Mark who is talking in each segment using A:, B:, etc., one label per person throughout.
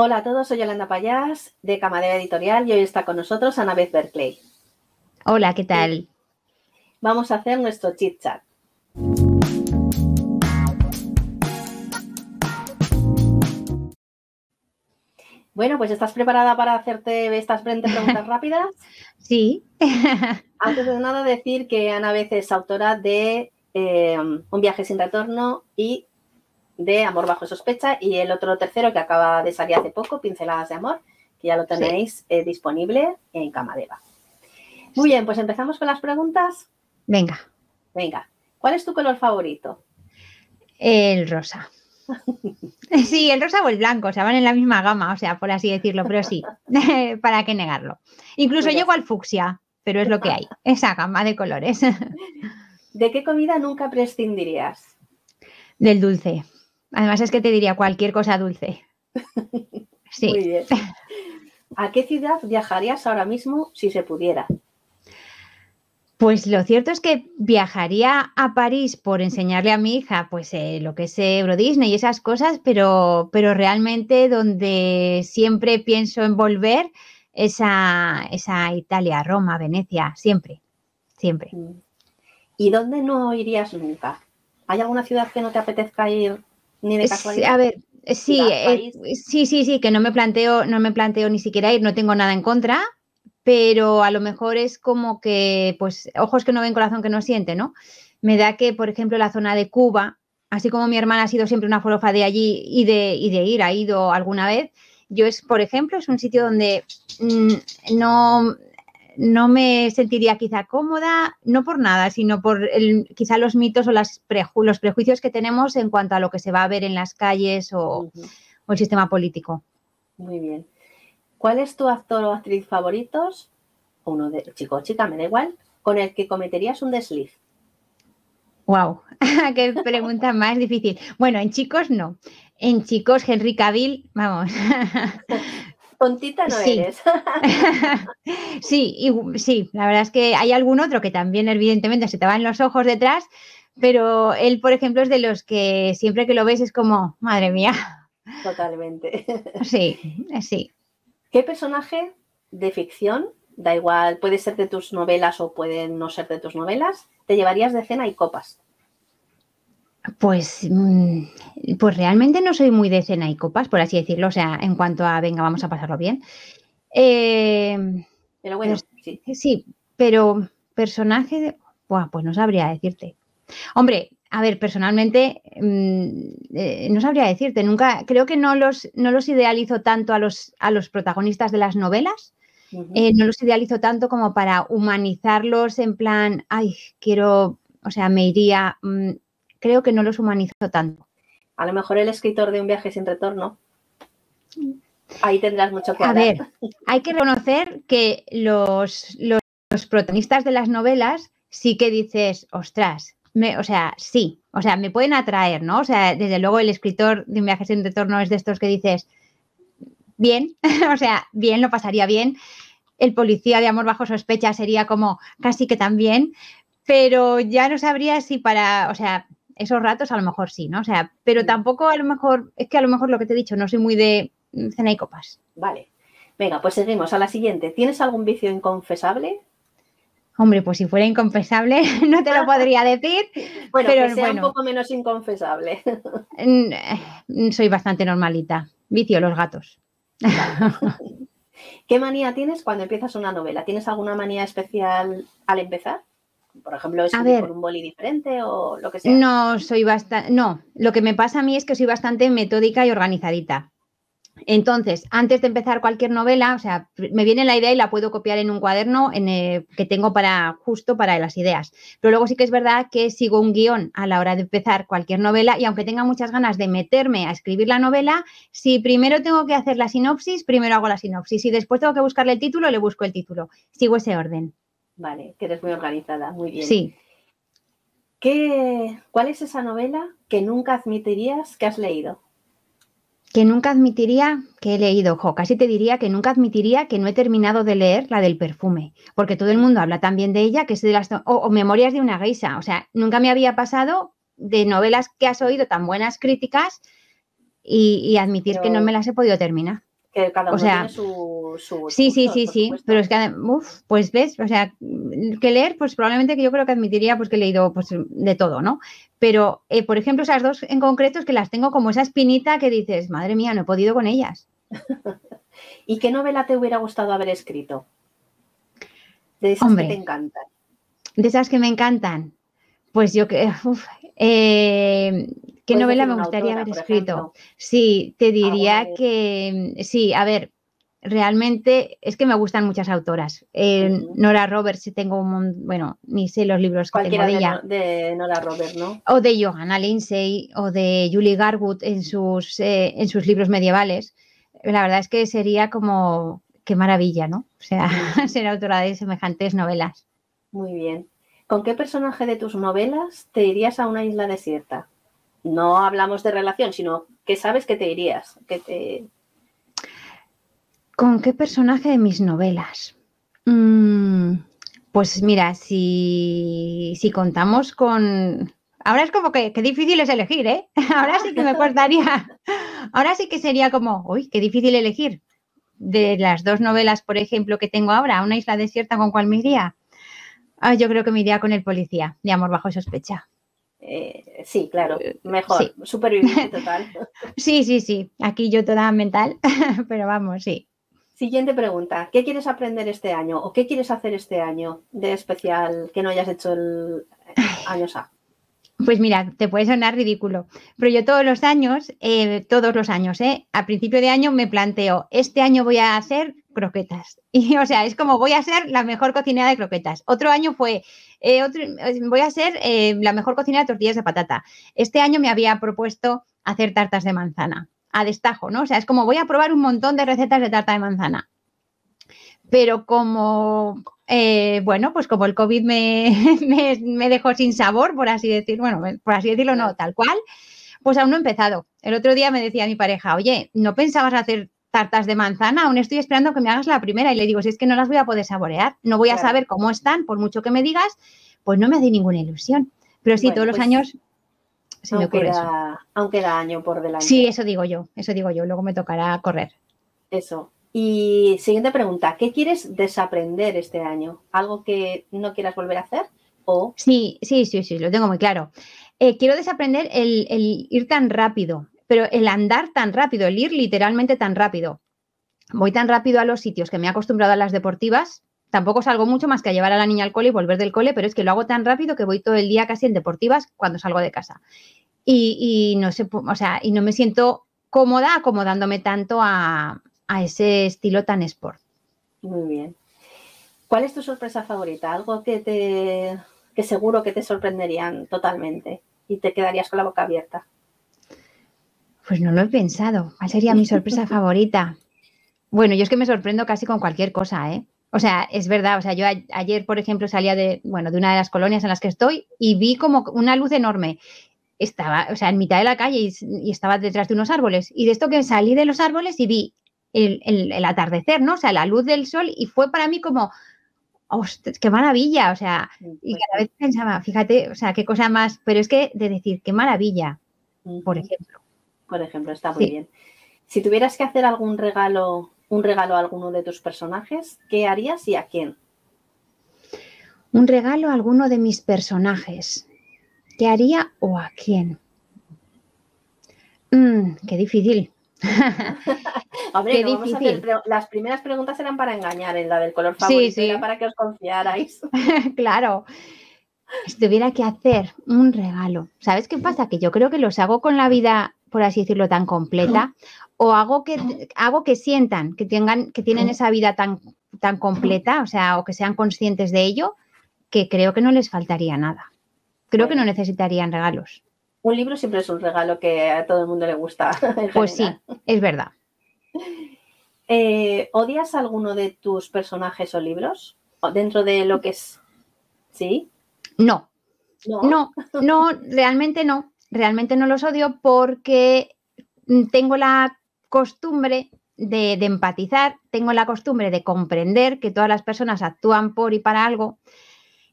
A: Hola a todos, soy Yolanda Payás de Camadera Editorial y hoy está con nosotros Annabeth Berkeley.
B: Hola, ¿qué tal?
A: Vamos a hacer nuestro chit chat. Bueno, pues ¿estás preparada para hacerte estas 20 preguntas rápidas?
B: Sí.
A: Antes de nada decir que Annabeth es autora de eh, Un viaje sin retorno y de Amor bajo sospecha y el otro tercero que acaba de salir hace poco, Pinceladas de Amor, que ya lo tenéis eh, disponible en Camadeva. Muy bien, pues empezamos con las preguntas.
B: Venga.
A: Venga, ¿cuál es tu color favorito?
B: El rosa. Sí, el rosa o el blanco, o sea, van en la misma gama, o sea, por así decirlo, pero sí, para qué negarlo. Incluso pues llego al fucsia, pero es lo que hay, esa gama de colores.
A: ¿De qué comida nunca prescindirías?
B: Del dulce. Además es que te diría cualquier cosa dulce.
A: Sí. Muy bien. ¿A qué ciudad viajarías ahora mismo si se pudiera?
B: Pues lo cierto es que viajaría a París por enseñarle a mi hija, pues eh, lo que es Euro Disney y esas cosas, pero, pero realmente donde siempre pienso en volver es a, Italia, Roma, Venecia, siempre, siempre. Mm.
A: ¿Y dónde no irías nunca? ¿Hay alguna ciudad que no te apetezca ir ni de casualidad.
B: A ver, sí, eh, sí, sí, sí, que no me planteo, no me planteo ni siquiera ir, no tengo nada en contra, pero a lo mejor es como que, pues, ojos que no ven, corazón que no siente, ¿no? Me da que, por ejemplo, la zona de Cuba, así como mi hermana ha sido siempre una forofa de allí y de, y de ir, ha ido alguna vez, yo es, por ejemplo, es un sitio donde mm, no, no me sentiría quizá cómoda, no por nada, sino por el, quizá los mitos o las los prejuicios que tenemos en cuanto a lo que se va a ver en las calles o, el sistema político.
A: Muy bien. ¿Cuál es tu actor o actriz favoritos? Uno de chico o chica, me da igual, con el que cometerías un desliz.
B: Wow, qué pregunta más difícil. Bueno, en chicos no. En chicos, Henry Cavill, vamos.
A: Tontita no eres.
B: sí, sí, la verdad es que hay algún otro que también evidentemente se te van los ojos detrás, pero él, por ejemplo, es de los que siempre que lo ves es como, madre mía.
A: Totalmente.
B: Sí, sí.
A: ¿Qué personaje de ficción, da igual, puede ser de tus novelas o puede no ser de tus novelas, te llevarías de cena y copas?
B: Pues, mm, pues realmente no soy muy de cena y copas, por así decirlo. O sea, en cuanto a venga, vamos a pasarlo bien.
A: Em, pero bueno,
B: sí. sí. pero personaje de. pues no sabría decirte. Hombre, a ver, personalmente mm, eh, no sabría decirte. Nunca, creo que no los, no los idealizo tanto a los, a los protagonistas de las novelas. Eh, no los idealizo tanto como para humanizarlos en plan, ay, quiero, o sea, me iría. Mm, creo que no los humanizo tanto.
A: A lo mejor el escritor de Un viaje sin retorno. Ahí tendrás mucho que
B: A ver, hay que reconocer que los, los, protagonistas de las novelas sí que dices, ostras, o sea, sí, o sea, me pueden atraer, ¿no? O sea, desde luego el escritor de Un viaje sin retorno es de estos que dices, bien, o sea, bien, lo pasaría bien. El policía de amor bajo sospecha sería como casi que también, pero ya no sabría si para, o sea, esos ratos a lo mejor sí, ¿no? O sea, pero tampoco a lo mejor, es que a lo mejor lo que te he dicho, no soy muy de cena y copas.
A: Vale. Venga, pues seguimos a la siguiente. ¿Tienes algún vicio inconfesable?
B: Hombre, pues si fuera inconfesable no te lo podría decir.
A: bueno, pero que sea un poco menos inconfesable.
B: Eh, soy bastante normalita. Vicio los gatos.
A: ¿Qué manía tienes cuando empiezas una novela? ¿Tienes alguna manía especial al empezar? Por ejemplo, escribir por un boli diferente o lo que sea.
B: No, soy bastante. No, lo que me pasa a mí es que soy bastante metódica y organizadita. Entonces, antes de empezar cualquier novela, o sea, me viene la idea y la puedo copiar en un cuaderno en que tengo para justo para las ideas. Pero luego sí que es verdad que sigo un guion a la hora de empezar cualquier novela y aunque tenga muchas ganas de meterme a escribir la novela, si primero tengo que hacer la sinopsis, primero hago la sinopsis. Si después tengo que buscarle el título, le busco el título. Sigo ese orden.
A: Vale, que eres muy organizada, muy bien.
B: Sí.
A: ¿Qué, ¿Cuál es esa novela que nunca admitirías que has leído?
B: Que nunca admitiría que he leído, jo, casi te diría que nunca admitiría que no he terminado de leer la del perfume, porque todo el mundo habla también de ella, que es de las o, Memorias de una geisa, o sea, nunca me había pasado de novelas que has oído tan buenas críticas y, admitir que no me las he podido terminar.
A: Que cada uno
B: o sea,
A: tiene su, su
B: Sí, sí, sí, sí,
A: supuesto.
B: pero es que, uf, pues ves, o sea, que leer, pues probablemente que yo creo que admitiría pues que he leído pues de todo, ¿no? Pero, eh, por ejemplo, esas dos en concreto es que las tengo como esa espinita que dices, madre mía, no he podido con ellas.
A: ¿Y qué novela te hubiera gustado haber escrito? De esas
B: Hombre.
A: que te encantan.
B: De esas que me encantan, pues yo que, uf, eh, ¿qué novela me gustaría
A: autora,
B: haber escrito? Sí, te diría que sí, a ver, realmente es que me gustan muchas autoras. Eh. Nora Roberts, tengo un, bueno, ni sé los libros que tengo de
A: de,
B: ella.
A: No- de Nora Robert, ¿no?
B: o de Johanna Lindsay o de Julie Garwood en sus, eh, en sus libros medievales. La verdad es que sería como, qué maravilla, ¿no? O sea, ser autora de semejantes novelas.
A: Muy bien. ¿Con qué personaje de tus novelas te irías a una isla desierta? No hablamos de relación, sino que sabes que te irías. Que te...
B: ¿Con qué personaje de mis novelas? Mm, pues mira, si, si contamos con... Ahora es como que, difícil es elegir, ¿eh? Ahora sí que me costaría. Ahora sí que sería como, uy, qué difícil elegir. De las dos novelas, por ejemplo, que tengo ahora, Una isla desierta, ¿con cuál me iría? Ah, yo creo que me iría con El policía, de Amor bajo sospecha.
A: Eh, sí, claro, mejor.
B: sí.
A: Superviviente total.
B: Sí, sí, sí. Aquí yo toda mental, pero vamos, sí.
A: Siguiente pregunta. ¿Qué quieres aprender este año o qué quieres hacer este año de especial que no hayas hecho el año SA?
B: Pues mira, te puede sonar ridículo, pero yo todos los años, eh, todos los años, ¿eh? a principio de año me planteo, este año voy a hacer croquetas. Y o sea, es como voy a ser la mejor cocinera de croquetas. Otro año fue, eh, otro, eh, voy a ser la mejor cocinera de tortillas de patata. Este año me había propuesto hacer tartas de manzana, a destajo, ¿no? O sea, es como voy a probar un montón de recetas de tarta de manzana. Pero como, eh, bueno, pues como el COVID me, me, me, dejó sin sabor, por así decirlo, bueno, por así decirlo, no, tal cual, pues aún no he empezado. El otro día me decía mi pareja, oye, ¿no pensabas hacer tartas de manzana? Aún estoy esperando que me hagas la primera. Y le digo, si es que no las voy a poder saborear, no voy a claro. saber cómo están, por mucho que me digas, pues no me hace ninguna ilusión. Pero sí, bueno, todos los pues, años se me ocurre
A: da,
B: eso.
A: Aún queda año por delante.
B: Sí, eso digo yo, eso digo yo, luego me tocará correr.
A: Eso. Y siguiente pregunta, ¿qué quieres desaprender este año? ¿Algo que no quieras volver a hacer? ¿O?
B: Sí, sí, sí, sí, lo tengo muy claro. Eh, quiero desaprender el, ir tan rápido, pero el andar tan rápido, el ir literalmente tan rápido. Voy tan rápido a los sitios que me he acostumbrado a las deportivas. Tampoco salgo mucho más que a llevar a la niña al cole y volver del cole, pero es que lo hago tan rápido que voy todo el día casi en deportivas cuando salgo de casa. Y, y no sé, o sea, y no me siento cómoda acomodándome tanto a, a ese estilo tan sport.
A: Muy bien. ¿Cuál es tu sorpresa favorita? Algo que te que seguro que te sorprenderían totalmente y te quedarías con la boca abierta.
B: Pues no lo he pensado. ¿Cuál sería mi sorpresa favorita? Bueno, yo es que me sorprendo casi con cualquier cosa, ¿eh? O sea, es verdad, o sea, yo a, ayer, por ejemplo, salía de, bueno, de una de las colonias en las que estoy y vi como una luz enorme. Estaba, o sea, en mitad de la calle y, y estaba detrás de unos árboles. Y de esto que salí de los árboles y vi el, el, el, atardecer, ¿no? O sea, la luz del sol y fue para mí como, ¡ostras, qué maravilla! O sea, y cada vez pensaba, fíjate, o sea, qué cosa más, pero es que de decir, qué maravilla, por ejemplo.
A: Por ejemplo, está muy sí. bien. Si tuvieras que hacer algún regalo, un regalo a alguno de tus personajes, ¿qué harías y a quién?
B: Un regalo a alguno de mis personajes. ¿Qué haría o a quién? Mm, qué difícil.
A: Hombre, Qué no difícil. Hacer, las primeras preguntas eran para engañar, en la del color favorito sí, sí. era para que os confiarais.
B: claro. Si tuviera que hacer un regalo, ¿sabes qué pasa? Que yo creo que los hago con la vida, por así decirlo, tan completa, o hago que hago que sientan que tengan, que tienen esa vida tan, tan completa, o sea, o que sean conscientes de ello, que creo que no les faltaría nada. Creo que no necesitarían regalos.
A: Un libro siempre es un regalo que a todo el mundo le gusta.
B: Pues sí, es verdad.
A: Eh, ¿Odias alguno de tus personajes o libros? Dentro de lo que es. ¿Sí?
B: No. No, no, no realmente no. Realmente no los odio porque tengo la costumbre de, de empatizar, tengo la costumbre de comprender que todas las personas actúan por y para algo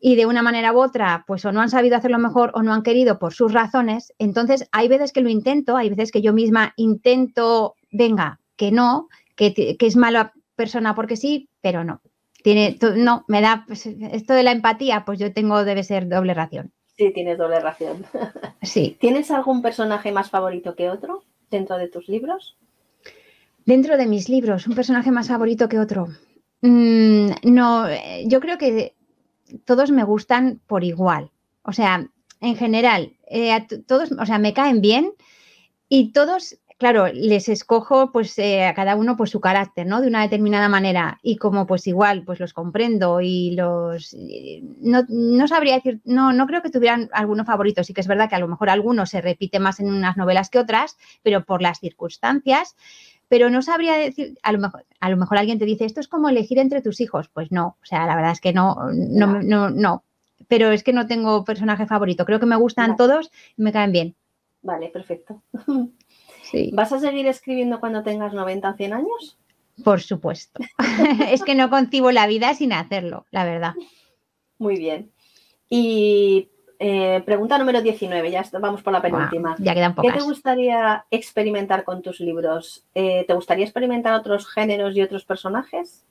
B: y de una manera u otra, pues o no han sabido hacerlo mejor o no han querido por sus razones. Entonces, hay veces que lo intento, hay veces que yo misma intento, venga, que no, que, es mala persona porque sí, pero no. Tiene, no, me da, pues, esto de la empatía, pues yo tengo, debe ser doble ración.
A: Sí, tienes doble ración.
B: Sí.
A: ¿Tienes algún personaje más favorito que otro dentro de tus libros?
B: Dentro de mis libros, un personaje más favorito que otro. Mm, no, yo creo que todos me gustan por igual. O sea, en general, eh, todos, o sea, me caen bien y todos claro, les escojo pues eh, a cada uno pues su carácter, ¿no? De una determinada manera y como pues igual pues los comprendo y los no, sabría decir, no, no creo que tuvieran alguno favorito, sí que es verdad que a lo mejor alguno se repite más en unas novelas que otras, pero por las circunstancias, pero no sabría decir, a lo mejor, a lo mejor alguien te dice, esto es como elegir entre tus hijos, pues no, o sea, la verdad es que no, no, no, no, pero es que no tengo personaje favorito, creo que me gustan todos y me caen bien.
A: Vale, perfecto. ¿Vas a seguir escribiendo cuando tengas 90 o 100 años?
B: Por supuesto. es que no concibo la vida sin hacerlo, la verdad.
A: Muy bien. Y eh, pregunta número 19, ya vamos por la penúltima.
B: ya quedan pocas.
A: ¿Qué te gustaría experimentar con tus libros? Eh, ¿Te gustaría experimentar otros géneros y otros personajes?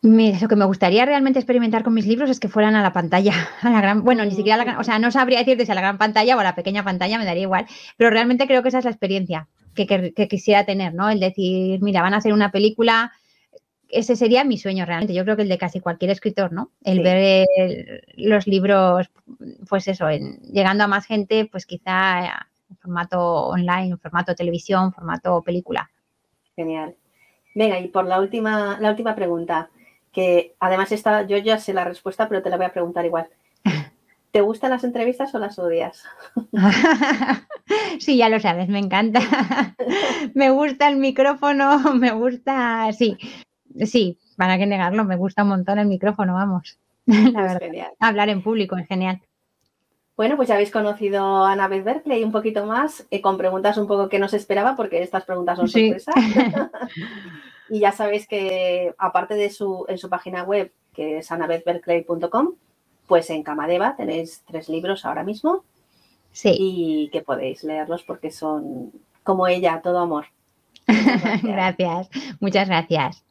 B: Mira, lo que me gustaría realmente experimentar con mis libros es que fueran a la pantalla, a la gran, bueno, ni siquiera a la o sea, no sabría decirte si a la gran pantalla o a la pequeña pantalla, me daría igual, pero realmente creo que esa es la experiencia que, quisiera tener, ¿no? El decir, mira, van a hacer una película, ese sería mi sueño realmente, yo creo que el de casi cualquier escritor, ¿no? El ver los libros, pues eso, llegando a más gente, pues quizá en formato online, en formato televisión, formato película.
A: Genial. Venga, y por la última, la última pregunta que además está, yo ya sé la respuesta, pero te la voy a preguntar igual. ¿Te gustan las entrevistas o las odias?
B: sí, ya lo sabes, me encanta. me gusta el micrófono, me gusta, sí, sí, para qué negarlo, me gusta un montón el micrófono, vamos. La verdad. Genial. Hablar en público es genial.
A: Bueno, pues ya habéis conocido a Annabeth Berkeley un poquito más, eh, con preguntas un poco que no se esperaba, porque estas preguntas son sorpresas. Y ya sabéis que aparte de su, en su página web, que es anabethberkeley.com, pues en Camadeva tenéis tres libros ahora mismo.
B: Sí.
A: Y que podéis leerlos porque son como ella, todo amor.
B: gracias, muchas gracias.